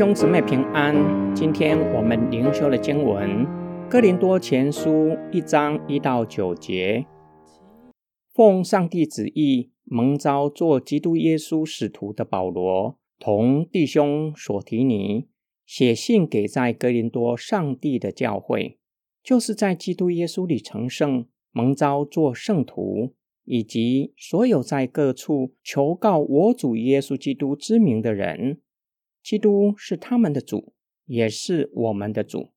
兄姊妹平安。今天我们灵修的经文《哥林多前书》一章一到九节。奉上帝旨意蒙召做基督耶稣使徒的保罗，同弟兄所提尼写信给在哥林多上帝的教会，就是在基督耶稣里成圣、蒙召做圣徒，以及所有在各处求告我主耶稣基督之名的人。基督是他们的主，也是我们的主。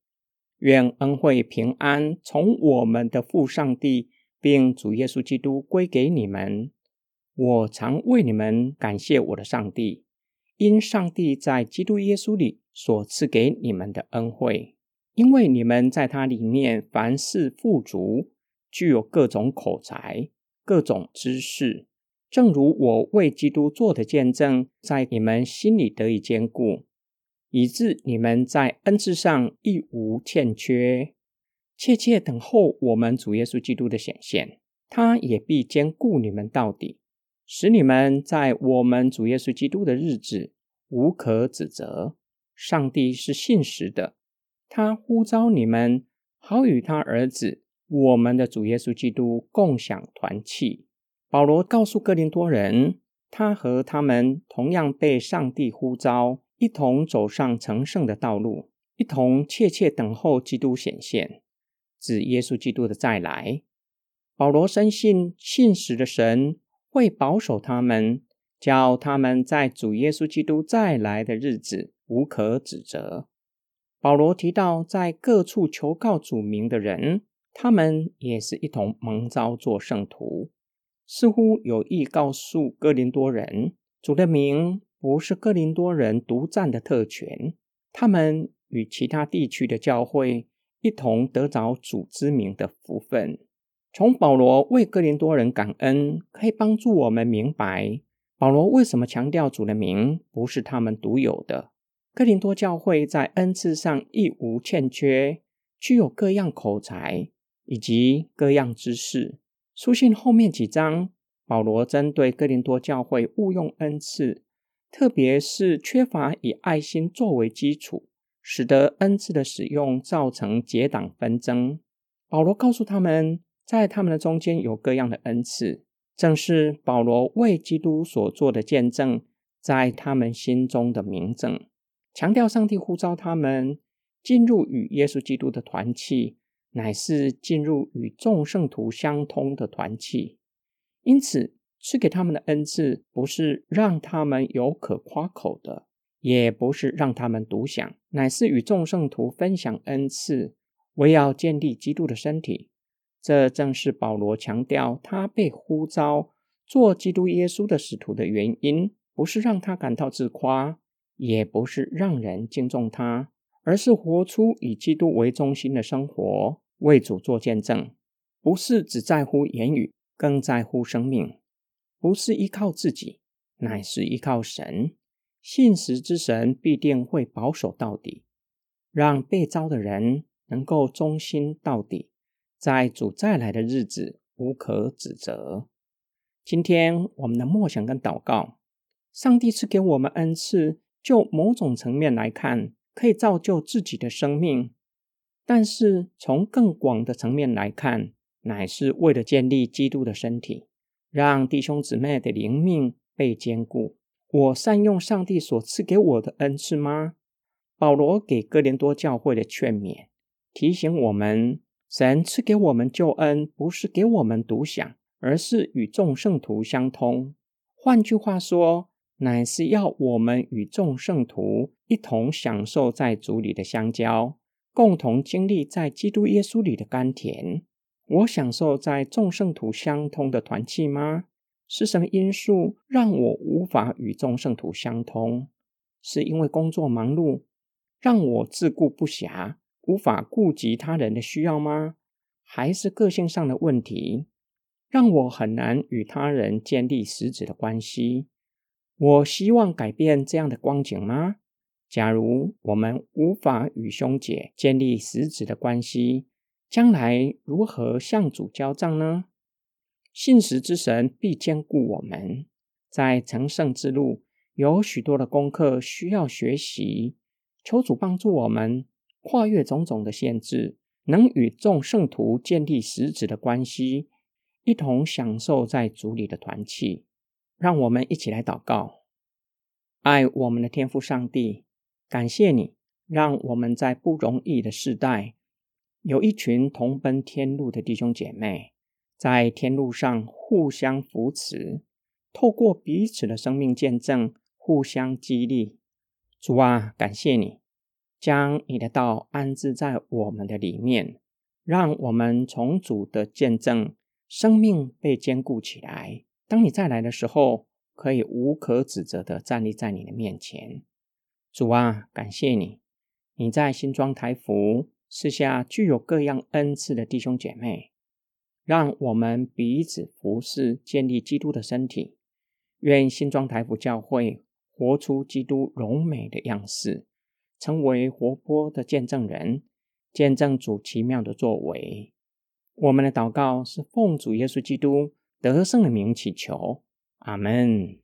愿恩惠平安从我们的父上帝，并主耶稣基督归给你们。我常为你们感谢我的上帝，因上帝在基督耶稣里所赐给你们的恩惠，因为你们在他里面凡事富足，具有各种口才、各种知识。正如我为基督做的见证，在你们心里得以坚固，以致你们在恩赐上亦无欠缺，切切等候我们主耶稣基督的显现。他也必坚固你们到底，使你们在我们主耶稣基督的日子无可指责。上帝是信实的，他呼召你们，好与他儿子我们的主耶稣基督共享团契。保罗告诉哥林多人，他和他们同样被上帝呼召，一同走上成圣的道路，一同切切等候基督显现，指耶稣基督的再来。保罗深信信实的神会保守他们，叫他们在主耶稣基督再来的日子无可指责。保罗提到，在各处求告主名的人，他们也是一同蒙召做圣徒。似乎有意告诉哥林多人，主的名不是哥林多人独占的特权，他们与其他地区的教会一同得着主之名的福分。从保罗为哥林多人感恩，可以帮助我们明白，保罗为什么强调主的名不是他们独有的。哥林多教会在恩赐上亦无欠缺，具有各样口才以及各样知识。书信后面几章，保罗针对哥林多教会误用恩赐，特别是缺乏以爱心作为基础，使得恩赐的使用造成结党纷争。保罗告诉他们，在他们的中间有各样的恩赐，正是保罗为基督所做的见证，在他们心中的明证，强调上帝呼召他们进入与耶稣基督的团契。乃是进入与众圣徒相通的团契，因此赐给他们的恩赐，不是让他们有可夸口的，也不是让他们独享，乃是与众圣徒分享恩赐，为要建立基督的身体。这正是保罗强调他被呼召做基督耶稣的使徒的原因，不是让他感到自夸，也不是让人敬重他，而是活出以基督为中心的生活。为主做见证，不是只在乎言语，更在乎生命；不是依靠自己，乃是依靠神。信实之神必定会保守到底，让被招的人能够忠心到底，在主再来的日子无可指责。今天我们的默想跟祷告，上帝赐给我们恩赐，就某种层面来看，可以造就自己的生命。但是从更广的层面来看，乃是为了建立基督的身体，让弟兄姊妹的灵命被坚固。我善用上帝所赐给我的恩赐吗？保罗给哥林多教会的劝勉，提醒我们：神赐给我们救恩，不是给我们独享，而是与众圣徒相通。换句话说，乃是要我们与众圣徒一同享受在主里的相交。共同经历在基督耶稣里的甘甜，我享受在众圣徒相通的团契吗？是什么因素让我无法与众圣徒相通？是因为工作忙碌，让我自顾不暇，无法顾及他人的需要吗？还是个性上的问题，让我很难与他人建立实质的关系？我希望改变这样的光景吗？假如我们无法与兄姐建立实质的关系，将来如何向主交账呢？信实之神必兼顾我们，在成圣之路有许多的功课需要学习，求主帮助我们跨越种种的限制，能与众圣徒建立实质的关系，一同享受在主里的团契。让我们一起来祷告，爱我们的天父上帝，感谢你，让我们在不容易的时代，有一群同奔天路的弟兄姐妹，在天路上互相扶持，透过彼此的生命见证，互相激励。主啊，感谢你将你的道安置在我们的里面，让我们从主的见证，生命被坚固起来。当你再来的时候，可以无可指责的站立在你的面前。主啊，感谢你，你在新庄台福赐下具有各样恩赐的弟兄姐妹，让我们彼此服侍，建立基督的身体。愿新庄台福教会活出基督荣美的样式，成为活泼的见证人，见证主奇妙的作为。我们的祷告是奉主耶稣基督。得胜的名祈求，阿门。